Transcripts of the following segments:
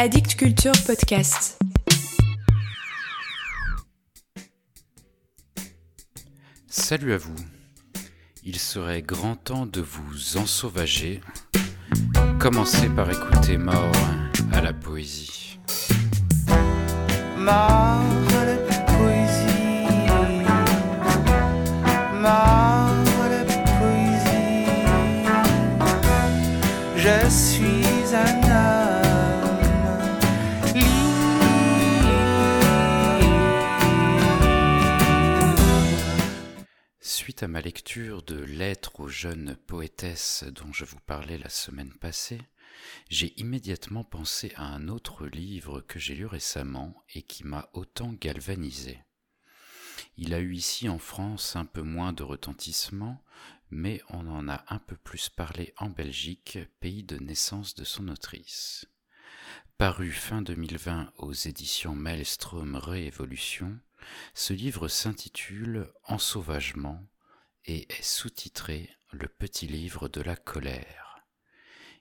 Addict Culture Podcast. Salut à vous. Il serait grand temps de vous ensauvager. Commencez par écouter Mort à la poésie. Mort à la poésie. Mort à la poésie. Je suis un homme À ma lecture de Lettres aux jeunes poétesses dont je vous parlais la semaine passée, j'ai immédiatement pensé à un autre livre que j'ai lu récemment et qui m'a autant galvanisé. Il a eu ici en France un peu moins de retentissement, mais on en a un peu plus parlé en Belgique, pays de naissance de son autrice. Paru fin 2020 aux éditions Maelstrom Réévolution, ce livre s'intitule Ensauvagement et est sous-titré Le petit livre de la colère.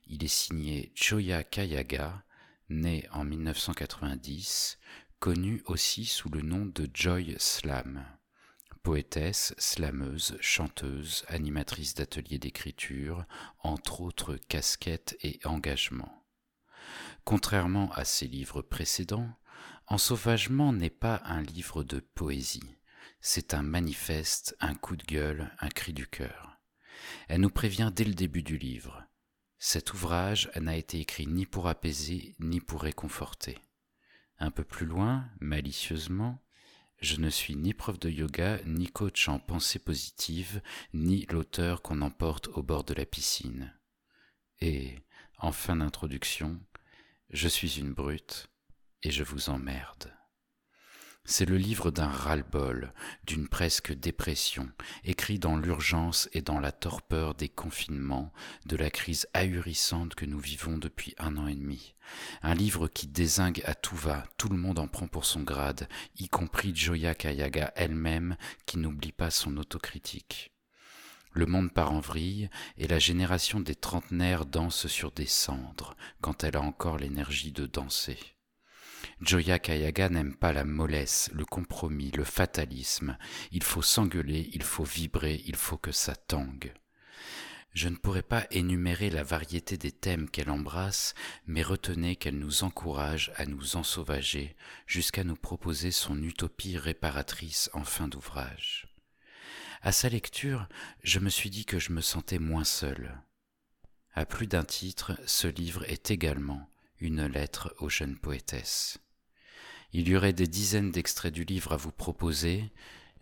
Il est signé Joya Kayaga, née en 1990, connue aussi sous le nom de Joy Slam. Poétesse, slameuse, chanteuse, animatrice d'ateliers d'écriture, entre autres casquettes et engagements. Contrairement à ses livres précédents, Ensauvagement n'est pas un livre de poésie, c'est un manifeste, un coup de gueule, un cri du cœur. Elle nous prévient dès le début du livre. Cet ouvrage n'a été écrit ni pour apaiser ni pour réconforter. Un peu plus loin, malicieusement, je ne suis ni prof de yoga, ni coach en pensée positive, ni l'auteur qu'on emporte au bord de la piscine. Et, en fin d'introduction, je suis une brute et je vous emmerde. C'est le livre d'un ras-le-bol, d'une presque dépression, écrit dans l'urgence et dans la torpeur des confinements, de la crise ahurissante que nous vivons depuis un an et demi. Un livre qui désingue à tout va, tout le monde en prend pour son grade, y compris Joya Kayaga elle-même, qui n'oublie pas son autocritique. Le monde part en vrille et la génération des trentenaires danse sur des cendres, quand elle a encore l'énergie de danser. Joya Kayaga n'aime pas la mollesse, le compromis, le fatalisme. Il faut s'engueuler, il faut vibrer, il faut que ça tangue. Je ne pourrais pas énumérer la variété des thèmes qu'elle embrasse, mais retenez qu'elle nous encourage à nous ensauvager jusqu'à nous proposer son utopie réparatrice en fin d'ouvrage. À sa lecture, je me suis dit que je me sentais moins seul. À plus d'un titre, ce livre est également une lettre aux jeunes poétesses. Il y aurait des dizaines d'extraits du livre à vous proposer.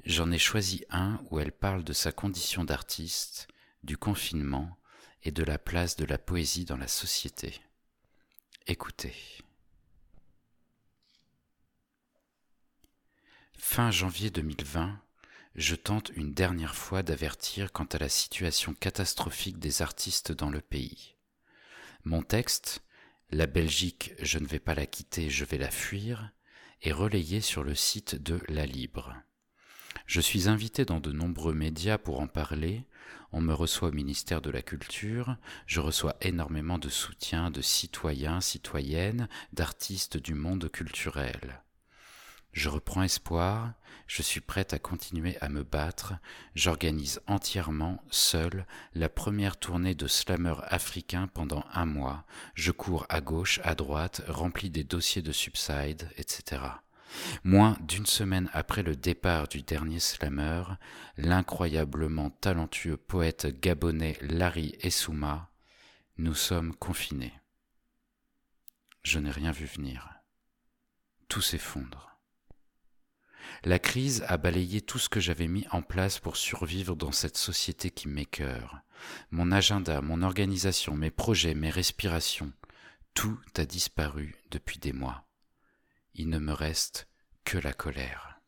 J'en ai choisi un où elle parle de sa condition d'artiste, du confinement et de la place de la poésie dans la société. Écoutez. Fin janvier 2020, je tente une dernière fois d'avertir quant à la situation catastrophique des artistes dans le pays. Mon texte, La Belgique, je ne vais pas la quitter, je vais la fuir, est relayé sur le site de La Libre. Je suis invité dans de nombreux médias pour en parler, on me reçoit au ministère de la Culture, je reçois énormément de soutien de citoyens, citoyennes, d'artistes du monde culturel. Je reprends espoir, je suis prête à continuer à me battre, j'organise entièrement, seul, la première tournée de slammer africain pendant un mois, je cours à gauche, à droite, remplis des dossiers de Subside, etc. Moins d'une semaine après le départ du dernier slammer, l'incroyablement talentueux poète gabonais Larry Essouma, nous sommes confinés. Je n'ai rien vu venir. Tout s'effondre. La crise a balayé tout ce que j'avais mis en place pour survivre dans cette société qui m'écœure. Mon agenda, mon organisation, mes projets, mes respirations, tout a disparu depuis des mois. Il ne me reste que la colère.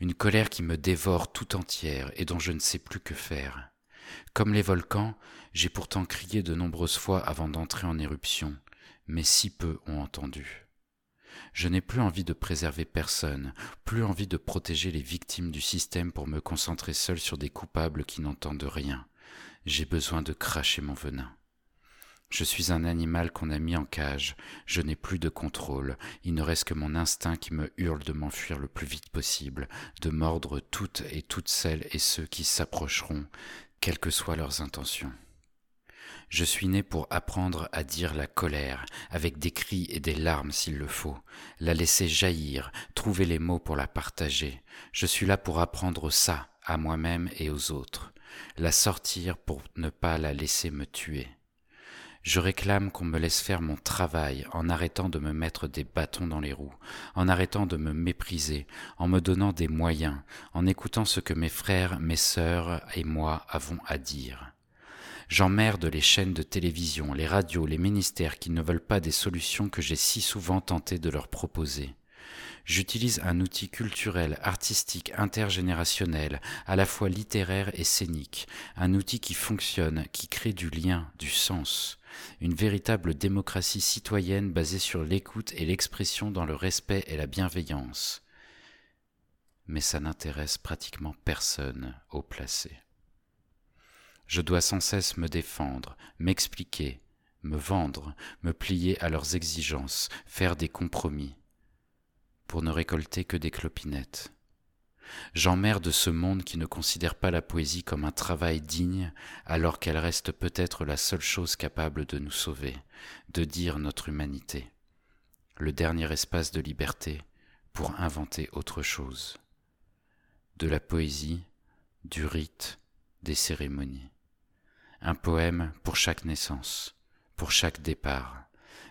Une colère qui me dévore tout entière et dont je ne sais plus que faire. Comme les volcans, j'ai pourtant crié de nombreuses fois avant d'entrer en éruption, mais si peu ont entendu. Je n'ai plus envie de préserver personne, plus envie de protéger les victimes du système pour me concentrer seul sur des coupables qui n'entendent rien. J'ai besoin de cracher mon venin. Je suis un animal qu'on a mis en cage, je n'ai plus de contrôle, il ne reste que mon instinct qui me hurle de m'enfuir le plus vite possible, de mordre toutes et toutes celles et ceux qui s'approcheront, quelles que soient leurs intentions. Je suis né pour apprendre à dire la colère, avec des cris et des larmes s'il le faut, la laisser jaillir, trouver les mots pour la partager. Je suis là pour apprendre ça à moi-même et aux autres, la sortir pour ne pas la laisser me tuer. Je réclame qu'on me laisse faire mon travail en arrêtant de me mettre des bâtons dans les roues, en arrêtant de me mépriser, en me donnant des moyens, en écoutant ce que mes frères, mes sœurs et moi avons à dire. J'emmerde les chaînes de télévision, les radios, les ministères qui ne veulent pas des solutions que j'ai si souvent tenté de leur proposer. J'utilise un outil culturel, artistique, intergénérationnel, à la fois littéraire et scénique, un outil qui fonctionne, qui crée du lien, du sens, une véritable démocratie citoyenne basée sur l'écoute et l'expression dans le respect et la bienveillance. Mais ça n'intéresse pratiquement personne au placé. Je dois sans cesse me défendre, m'expliquer, me vendre, me plier à leurs exigences, faire des compromis pour ne récolter que des clopinettes. J'emmerde ce monde qui ne considère pas la poésie comme un travail digne, alors qu'elle reste peut-être la seule chose capable de nous sauver, de dire notre humanité, le dernier espace de liberté pour inventer autre chose. De la poésie, du rite, des cérémonies. Un poème pour chaque naissance, pour chaque départ,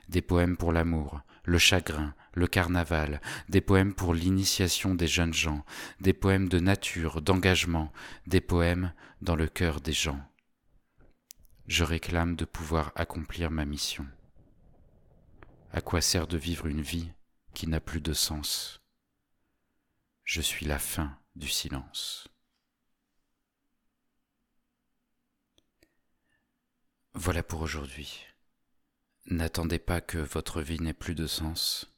des poèmes pour l'amour, le chagrin, le carnaval, des poèmes pour l'initiation des jeunes gens, des poèmes de nature, d'engagement, des poèmes dans le cœur des gens. Je réclame de pouvoir accomplir ma mission. À quoi sert de vivre une vie qui n'a plus de sens? Je suis la fin du silence. Voilà pour aujourd'hui. N'attendez pas que votre vie n'ait plus de sens.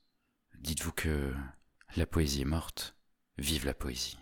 Dites-vous que la poésie est morte. Vive la poésie.